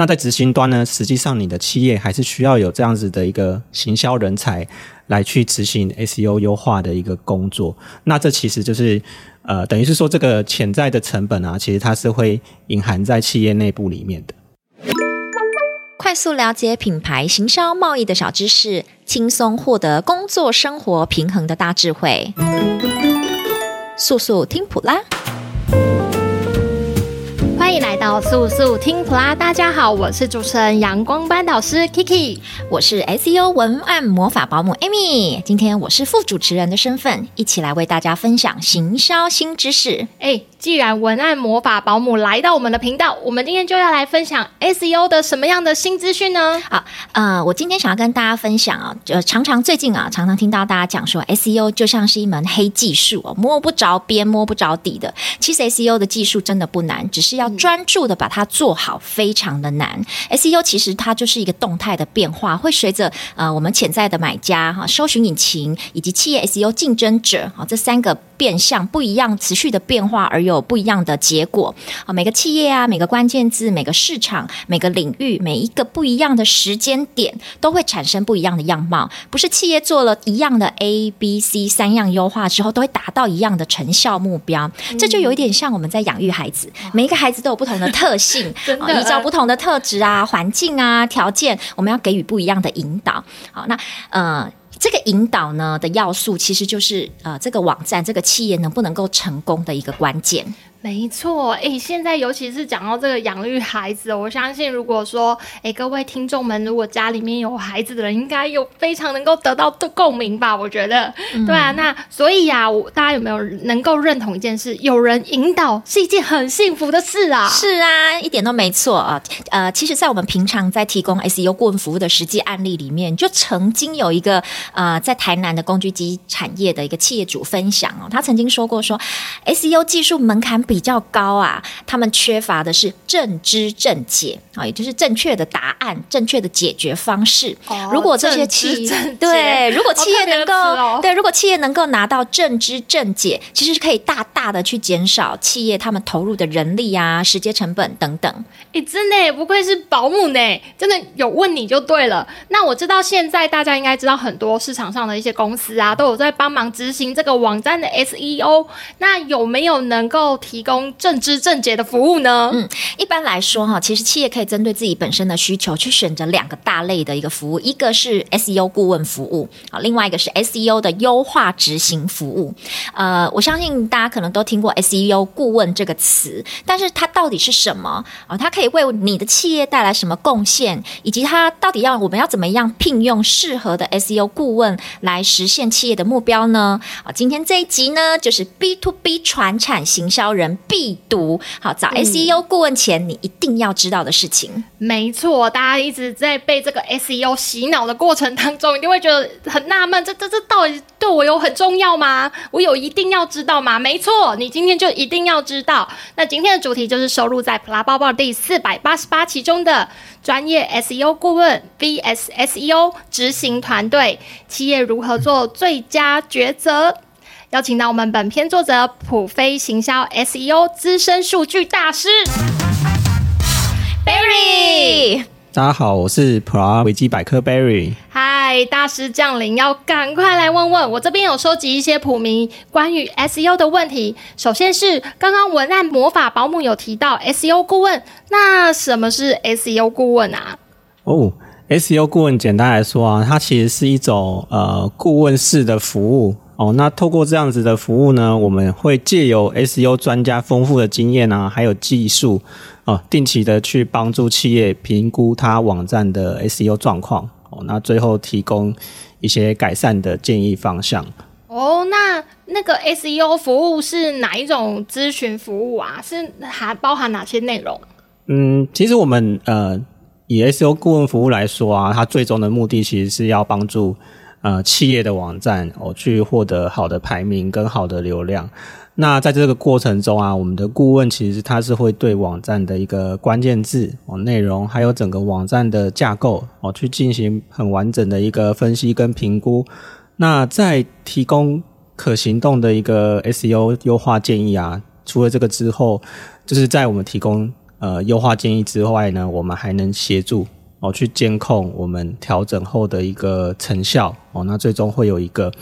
那在执行端呢，实际上你的企业还是需要有这样子的一个行销人才来去执行 SEO 优化的一个工作。那这其实就是呃，等于是说这个潜在的成本啊，其实它是会隐含在企业内部里面的。快速了解品牌行销贸易的小知识，轻松获得工作生活平衡的大智慧。速速听普拉。欢迎来到素素听普拉，大家好，我是主持人阳光班导师 Kiki，我是 SEO 文案魔法保姆 Amy，今天我是副主持人的身份，一起来为大家分享行销新知识。哎。既然文案魔法保姆来到我们的频道，我们今天就要来分享 SEO 的什么样的新资讯呢？好，呃，我今天想要跟大家分享啊，就常常最近啊，常常听到大家讲说 SEO 就像是一门黑技术哦，摸不着边、摸不着底的。其实 SEO 的技术真的不难，只是要专注的把它做好，非常的难。嗯、SEO 其实它就是一个动态的变化，会随着呃我们潜在的买家哈、搜寻引擎以及企业 SEO 竞争者啊这三个变相不一样，持续的变化而有。不一样的结果啊！每个企业啊，每个关键字，每个市场，每个领域，每一个不一样的时间点，都会产生不一样的样貌。不是企业做了一样的 A、B、C 三样优化之后，都会达到一样的成效目标。嗯、这就有一点像我们在养育孩子，每一个孩子都有不同的特性，依照不同的特质啊、环境啊、条件，我们要给予不一样的引导。好，那呃。这个引导呢的要素，其实就是呃，这个网站、这个企业能不能够成功的一个关键。没错，哎，现在尤其是讲到这个养育孩子，我相信如果说，哎，各位听众们，如果家里面有孩子的人，应该有非常能够得到的共鸣吧？我觉得，嗯、对啊，那所以啊，我大家有没有能够认同一件事？有人引导是一件很幸福的事啊！是啊，一点都没错啊。呃，其实，在我们平常在提供 SEO 顾问服务的实际案例里面，就曾经有一个呃，在台南的工具机产业的一个企业主分享哦，他曾经说过说，SEO 技术门槛。比较高啊，他们缺乏的是正知正解啊，也就是正确的答案、正确的解决方式。哦、如果这些企业对，如果企业能够、哦、对，如果企业能够拿到正知正解，其实是可以大大的去减少企业他们投入的人力啊、时间成本等等。哎，真的不愧是保姆呢，真的有问你就对了。那我知道现在大家应该知道很多市场上的一些公司啊，都有在帮忙执行这个网站的 SEO。那有没有能够提提供正知正解的服务呢？嗯，一般来说哈，其实企业可以针对自己本身的需求去选择两个大类的一个服务，一个是 SEO 顾问服务啊，另外一个是 SEO 的优化执行服务。呃，我相信大家可能都听过 SEO 顾问这个词，但是它到底是什么啊？它可以为你的企业带来什么贡献？以及它到底要我们要怎么样聘用适合的 SEO 顾问来实现企业的目标呢？啊，今天这一集呢，就是 B to B 传产行销人。必读好，找 SEO 顾问前，你一定要知道的事情。嗯、没错，大家一直在被这个 SEO 洗脑的过程当中，一定会觉得很纳闷，这这这到底对我有很重要吗？我有一定要知道吗？没错，你今天就一定要知道。那今天的主题就是收录在普拉包报第四百八十八期中的专业 SEO 顾问 vs SEO 执行团队，企业如何做最佳抉择。邀请到我们本篇作者普飞行销 SEO 资深数据大师 Barry。大家好，我是普拉维基百科 Barry。嗨，大师降临，要赶快来问问我这边有收集一些普迷关于 SEO 的问题。首先是刚刚文案魔法保姆有提到 SEO 顾问，那什么是 SEO 顾问啊？哦、oh，SEO 顾问简单来说啊，它其实是一种呃顾问式的服务。哦，那透过这样子的服务呢，我们会借由 SEO 专家丰富的经验啊，还有技术哦，定期的去帮助企业评估它网站的 SEO 状况哦，那最后提供一些改善的建议方向。哦，那那个 SEO 服务是哪一种咨询服务啊？是还包含哪些内容？嗯，其实我们呃以 SEO 顾问服务来说啊，它最终的目的其实是要帮助。呃，企业的网站哦，去获得好的排名跟好的流量。那在这个过程中啊，我们的顾问其实他是会对网站的一个关键字哦、内容，还有整个网站的架构哦，去进行很完整的一个分析跟评估。那在提供可行动的一个 SEO 优化建议啊，除了这个之后，就是在我们提供呃优化建议之外呢，我们还能协助哦去监控我们调整后的一个成效哦。那最终会有一个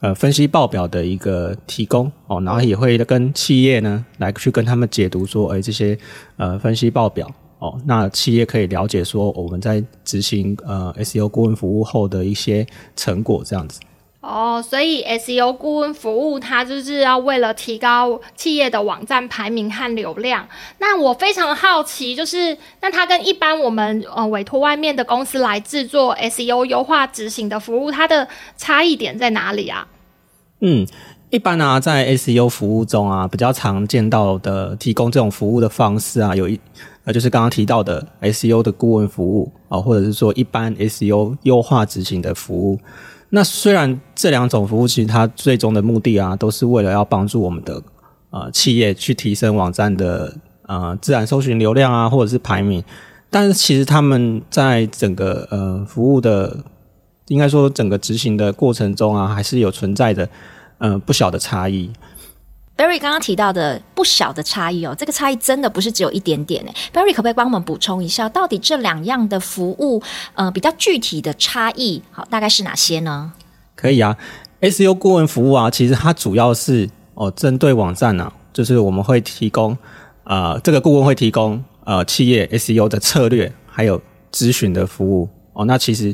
呃分析报表的一个提供哦，然后也会跟企业呢来去跟他们解读说，哎，这些呃分析报表哦，那企业可以了解说我们在执行呃 SEO 顾问服务后的一些成果这样子。哦，所以 SEO 顾问服务它就是要为了提高企业的网站排名和流量。那我非常好奇，就是那它跟一般我们呃委托外面的公司来制作 SEO 优化执行的服务，它的差异点在哪里啊？嗯，一般啊，在 SEO 服务中啊，比较常见到的提供这种服务的方式啊，有一呃就是刚刚提到的 SEO 的顾问服务啊，或者是说一般 SEO 优化执行的服务。那虽然这两种服务其实它最终的目的啊，都是为了要帮助我们的呃企业去提升网站的呃自然搜寻流量啊，或者是排名，但是其实他们在整个呃服务的应该说整个执行的过程中啊，还是有存在的呃不小的差异。Barry 刚刚提到的不小的差异哦，这个差异真的不是只有一点点诶。Barry 可不可以帮我们补充一下，到底这两样的服务呃比较具体的差异，好，大概是哪些呢？可以啊，SEO 顾问服务啊，其实它主要是哦针对网站呢、啊，就是我们会提供啊、呃，这个顾问会提供呃企业 SEO 的策略还有咨询的服务哦。那其实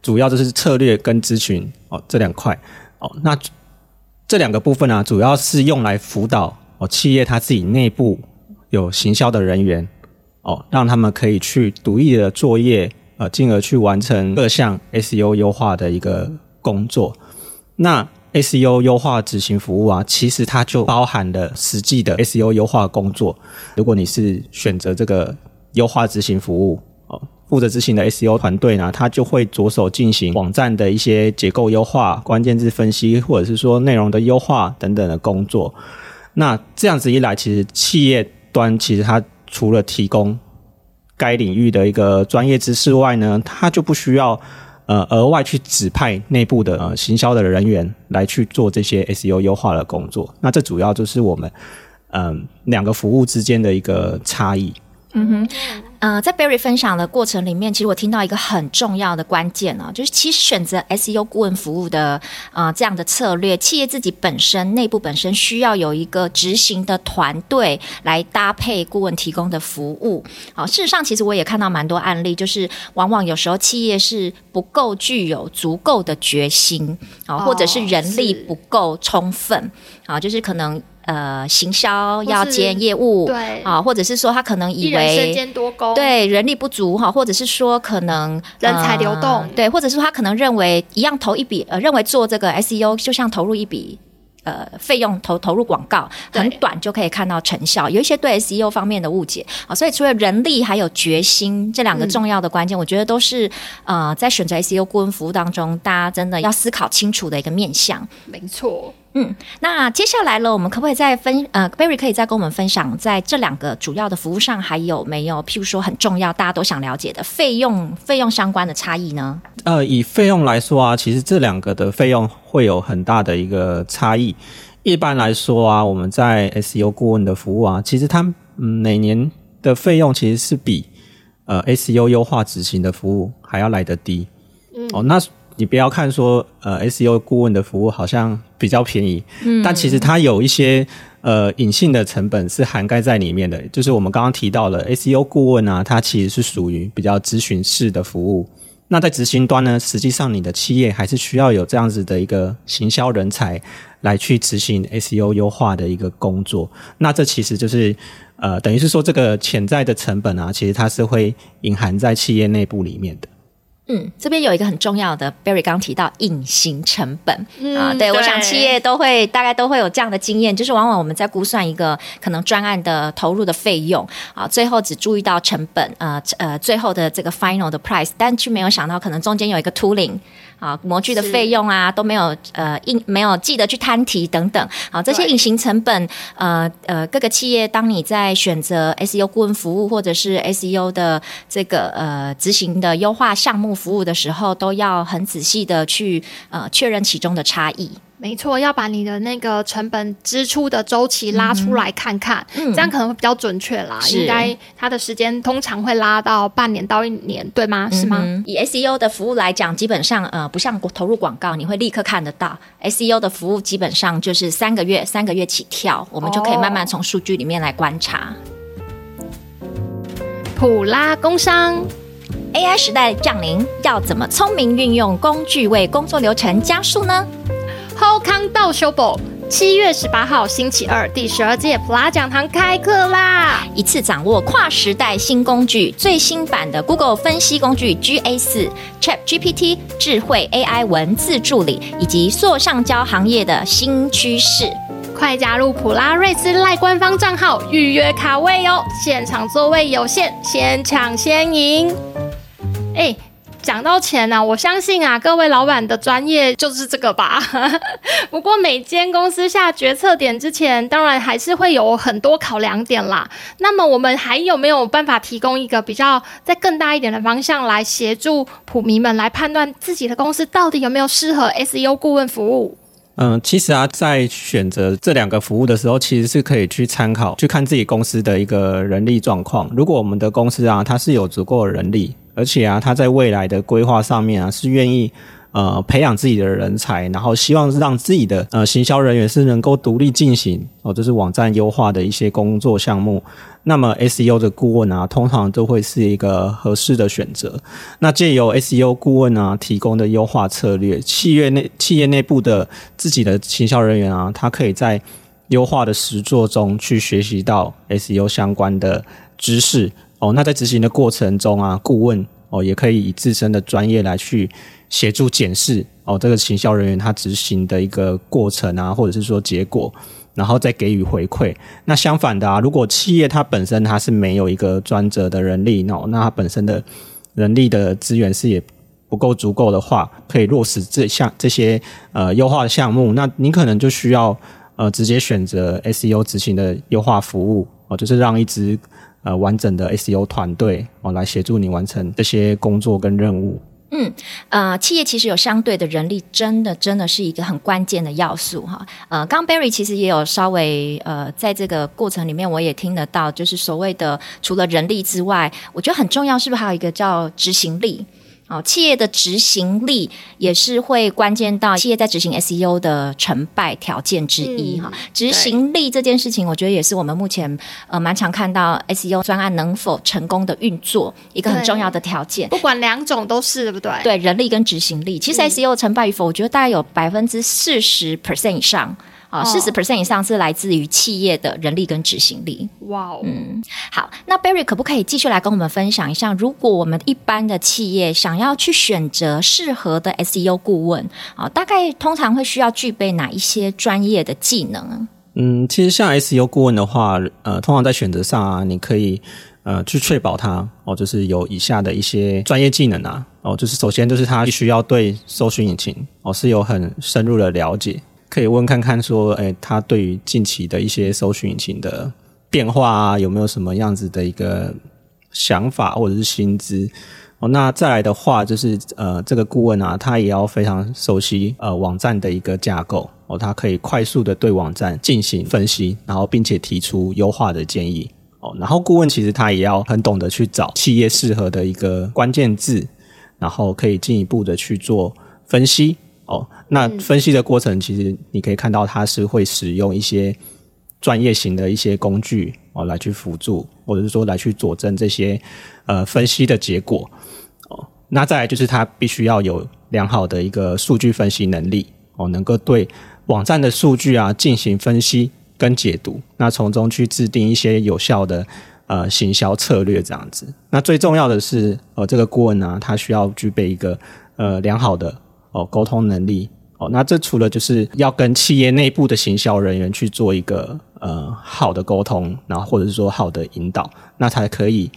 主要就是策略跟咨询哦这两块哦那。这两个部分啊，主要是用来辅导哦企业它自己内部有行销的人员哦，让他们可以去独立的作业，呃，进而去完成各项 SEO 优化的一个工作。那 SEO 优化执行服务啊，其实它就包含了实际的 SEO 优化工作。如果你是选择这个优化执行服务。负责执行的 SEO 团队呢，他就会着手进行网站的一些结构优化、关键字分析，或者是说内容的优化等等的工作。那这样子一来，其实企业端其实它除了提供该领域的一个专业知识外呢，它就不需要呃额外去指派内部的呃行销的人员来去做这些 SEO 优化的工作。那这主要就是我们嗯、呃、两个服务之间的一个差异。嗯哼。呃，在 Barry 分享的过程里面，其实我听到一个很重要的关键呢、哦，就是其实选择 SEO 顾问服务的呃这样的策略，企业自己本身内部本身需要有一个执行的团队来搭配顾问提供的服务。好、哦，事实上，其实我也看到蛮多案例，就是往往有时候企业是不够具有足够的决心啊、哦，或者是人力不够充分啊、哦，就是可能。呃，行销要兼业务，对。啊，或者是说他可能以为身兼多工，对人力不足哈，或者是说可能人才流动，呃，对，或者是说他可能认为一样投一笔，呃，认为做这个 SEO 就像投入一笔呃费用投投入广告，很短就可以看到成效，有一些对 SEO 方面的误解啊，所以除了人力还有决心这两个重要的关键，嗯，我觉得都是呃在选择 SEO 顾问服务当中，大家真的要思考清楚的一个面向。没错。嗯，那接下来了，我们可不可以再分呃，Barry 可以再跟我们分享，在这两个主要的服务上，还有没有譬如说很重要，大家都想了解的费用费用相关的差异呢？呃，以费用来说啊，其实这两个的费用会有很大的一个差异。一般来说啊，我们在 SEO 顾问的服务啊，其实它嗯每年的费用其实是比呃 SEO 优化执行的服务还要来得低。嗯，哦，那。你不要看说，呃，SEO 顾问的服务好像比较便宜，嗯，但其实它有一些呃隐性的成本是涵盖在里面的。就是我们刚刚提到了 SEO 顾问啊，它其实是属于比较咨询式的服务。那在执行端呢，实际上你的企业还是需要有这样子的一个行销人才来去执行 SEO 优化的一个工作。那这其实就是呃，等于是说这个潜在的成本啊，其实它是会隐含在企业内部里面的。嗯，这边有一个很重要的，Barry 刚提到隐形成本、嗯、啊，对，对我想企业都会大概都会有这样的经验，就是往往我们在估算一个可能专案的投入的费用啊，最后只注意到成本，呃呃，最后的这个 final 的 price，但却没有想到可能中间有一个 tooling。啊，模具的费用啊都没有呃，印没有记得去摊提等等。好，这些隐形成本，呃呃，各个企业当你在选择 SEO 顾问服务或者是 SEO 的这个呃执行的优化项目服务的时候，都要很仔细的去呃确认其中的差异。没错，要把你的那个成本支出的周期拉出来看看，嗯、这样可能会比较准确啦。应该它的时间通常会拉到半年到一年，对吗？是吗？嗯、以 SEO 的服务来讲，基本上呃不像投入广告，你会立刻看得到。SEO 的服务基本上就是三个月，三个月起跳，我们就可以慢慢从数据里面来观察。普拉工商。AI 时代降临，要怎么聪明运用工具为工作流程加速呢？好康道相报，七月十八号星期二，第十二届普拉讲堂开课啦！一次掌握跨时代新工具，最新版的 Google 分析工具 GA 四、ChatGPT 智慧 AI 文字助理，以及塑上交行业的新趋势。快加入普拉瑞斯赖官方账号预约卡位哦！现场座位有限，先抢先赢。哎，讲到钱呢、啊，我相信啊，各位老板的专业就是这个吧。不过每间公司下决策点之前，当然还是会有很多考量点啦。那么我们还有没有办法提供一个比较在更大一点的方向，来协助普迷们来判断自己的公司到底有没有适合 SEO 顾问服务？嗯，其实啊，在选择这两个服务的时候，其实是可以去参考，去看自己公司的一个人力状况。如果我们的公司啊，它是有足够的人力，而且啊，他在未来的规划上面啊，是愿意。呃，培养自己的人才，然后希望让自己的呃行销人员是能够独立进行哦，这是网站优化的一些工作项目。那么 SEO 的顾问啊，通常都会是一个合适的选择。那借由 SEO 顾问啊提供的优化策略，企业内企业内部的自己的行销人员啊，他可以在优化的实作中去学习到 SEO 相关的知识哦。那在执行的过程中啊，顾问哦也可以以自身的专业来去。协助检视哦，这个行销人员他执行的一个过程啊，或者是说结果，然后再给予回馈。那相反的啊，如果企业它本身它是没有一个专责的人力，那那它本身的人力的资源是也不够足够的话，可以落实这项这些呃优化的项目，那你可能就需要呃直接选择 SEO 执行的优化服务哦，就是让一支呃完整的 SEO 团队哦来协助你完成这些工作跟任务。嗯，呃，企业其实有相对的人力，真的真的是一个很关键的要素哈。呃，刚 Barry 其实也有稍微呃，在这个过程里面，我也听得到，就是所谓的除了人力之外，我觉得很重要，是不是还有一个叫执行力？哦，企业的执行力也是会关键到企业在执行 SEO 的成败条件之一哈。执、嗯、行力这件事情，我觉得也是我们目前呃蛮常看到 SEO 专案能否成功的运作一个很重要的条件。不管两种都是对不对？对，人力跟执行力，其实 SEO 成败与否，我觉得大概有百分之四十 percent 以上。啊，四十 percent 以上是来自于企业的人力跟执行力。哇哦，嗯，好，那 Barry 可不可以继续来跟我们分享一下，如果我们一般的企业想要去选择适合的 SEO 顾问，啊，大概通常会需要具备哪一些专业的技能？嗯，其实像 SEO 顾问的话，呃，通常在选择上啊，你可以呃去确保他哦，就是有以下的一些专业技能啊，哦，就是首先就是他必须要对搜寻引擎哦是有很深入的了解。可以问看看说，哎，他对于近期的一些搜寻引擎的变化啊，有没有什么样子的一个想法或者是薪资？哦，那再来的话，就是呃，这个顾问啊，他也要非常熟悉呃网站的一个架构哦，他可以快速的对网站进行分析，然后并且提出优化的建议哦。然后顾问其实他也要很懂得去找企业适合的一个关键字，然后可以进一步的去做分析。哦，那分析的过程，其实你可以看到，它是会使用一些专业型的一些工具哦，来去辅助，或者是说来去佐证这些呃分析的结果。哦，那再来就是它必须要有良好的一个数据分析能力哦，能够对网站的数据啊进行分析跟解读，那从中去制定一些有效的呃行销策略这样子。那最重要的是，呃，这个顾问呢，他需要具备一个呃良好的。哦，沟通能力哦，那这除了就是要跟企业内部的行销人员去做一个呃好的沟通，然后或者是说好的引导，那才可以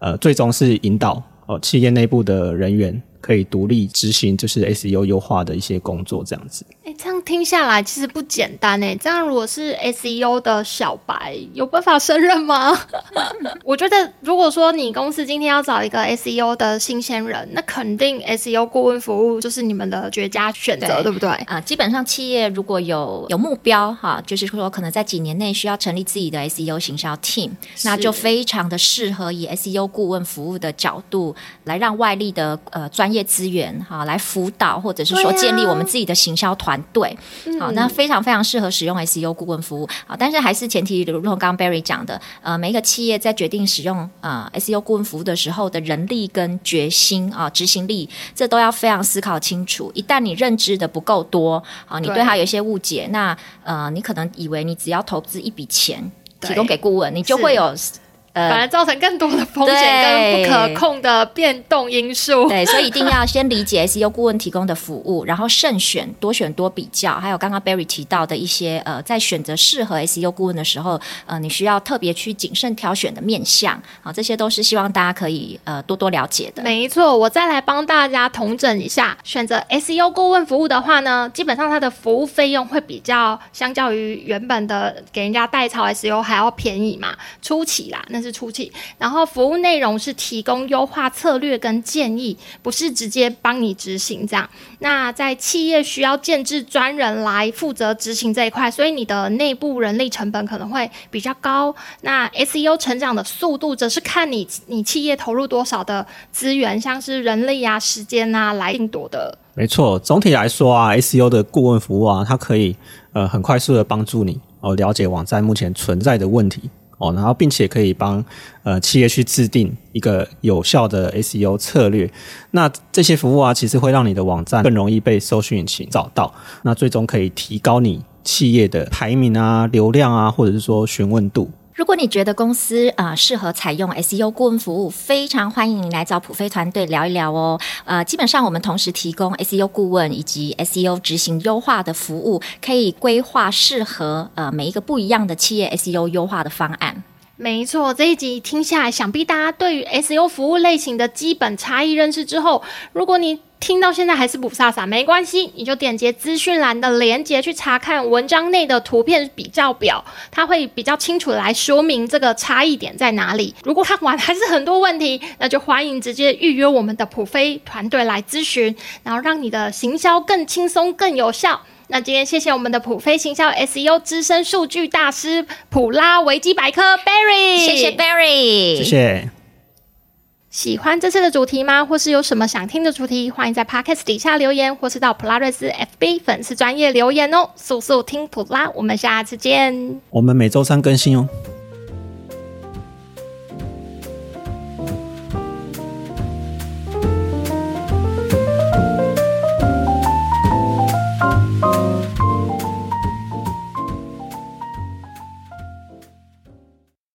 呃最终是引导哦企业内部的人员可以独立执行就是 SEO 优化的一些工作，这样子。样听下来其实不简单哎。这样如果是 SEO 的小白，有办法胜任吗？我觉得，如果说你公司今天要找一个 SEO 的新鲜人，那肯定 SEO 顾问服务就是你们的绝佳选择，对，对不对？啊、呃，基本上企业如果有有目标哈，就是说可能在几年内需要成立自己的 SEO 行销 team，那就非常的适合以 SEO 顾问服务的角度来让外力的呃专业资源哈来辅导，或者是说建立我们自己的行销团队。好，那非常非常适合使用 SEO 顾问服务。好，但是还是前提，如同刚刚 Barry 讲的，呃，每一个企业在决定使用呃 SEO 顾问服务的时候的人力跟决心啊、执行力，这都要非常思考清楚。一旦你认知的不够多，啊，你对他有一些误解，那呃，你可能以为你只要投资一笔钱提供给顾问，你就会有。反而造成更多的风险跟不可控的变动因素。对，所以一定要先理解 SEO 顾问提供的服务，然后慎选、多选多比较。还有刚刚 Barry 提到的一些呃，在选择适合 SEO 顾问的时候，呃，你需要特别去谨慎挑选的面向。好，这些都是希望大家可以呃多多了解的。没错，我再来帮大家统整一下，选择 SEO 顾问服务的话呢，基本上它的服务费用会比较相较于原本的给人家代操 SEO 还要便宜嘛，初期啦，那是。出气，然后服务内容是提供优化策略跟建议，不是直接帮你执行这样。那在企业需要建置专人来负责执行这一块，所以你的内部人力成本可能会比较高。那 SEO 成长的速度则是看你你企业投入多少的资源，像是人力啊、时间啊来定夺的。没错，总体来说啊，SEO 的顾问服务啊，它可以呃很快速的帮助你哦了解网站目前存在的问题。哦，然后并且可以帮呃企业去制定一个有效的 SEO 策略。那这些服务啊，其实会让你的网站更容易被搜寻引擎找到。那最终可以提高你企业的排名啊、流量啊，或者是说询问度。如果你觉得公司啊、呃、适合采用 SEO 顾问服务，非常欢迎你来找普飞团队聊一聊哦。呃，基本上我们同时提供 SEO 顾问以及 SEO 执行优化的服务，可以规划适合呃每一个不一样的企业 SEO 优化的方案。没错，这一集听下来，想必大家对于 SEO 服务类型的基本差异认识之后，如果你听到现在还是不飒飒，没关系，你就点击资讯栏的连接去查看文章内的图片比较表，它会比较清楚的来说明这个差异点在哪里。如果看完还是很多问题，那就欢迎直接预约我们的普飞团队来咨询，然后让你的行销更轻松、更有效。那今天谢谢我们的普飞行销 SEO 资深数据大师普拉维基百科 Barry，谢谢 Barry，谢谢。喜欢这次的主题吗？或是有什么想听的主题？欢迎在 Podcast 底下留言，或是到普拉瑞斯 FB 粉丝专页留言哦。速速听普拉，我们下次见。我们每周三更新哦。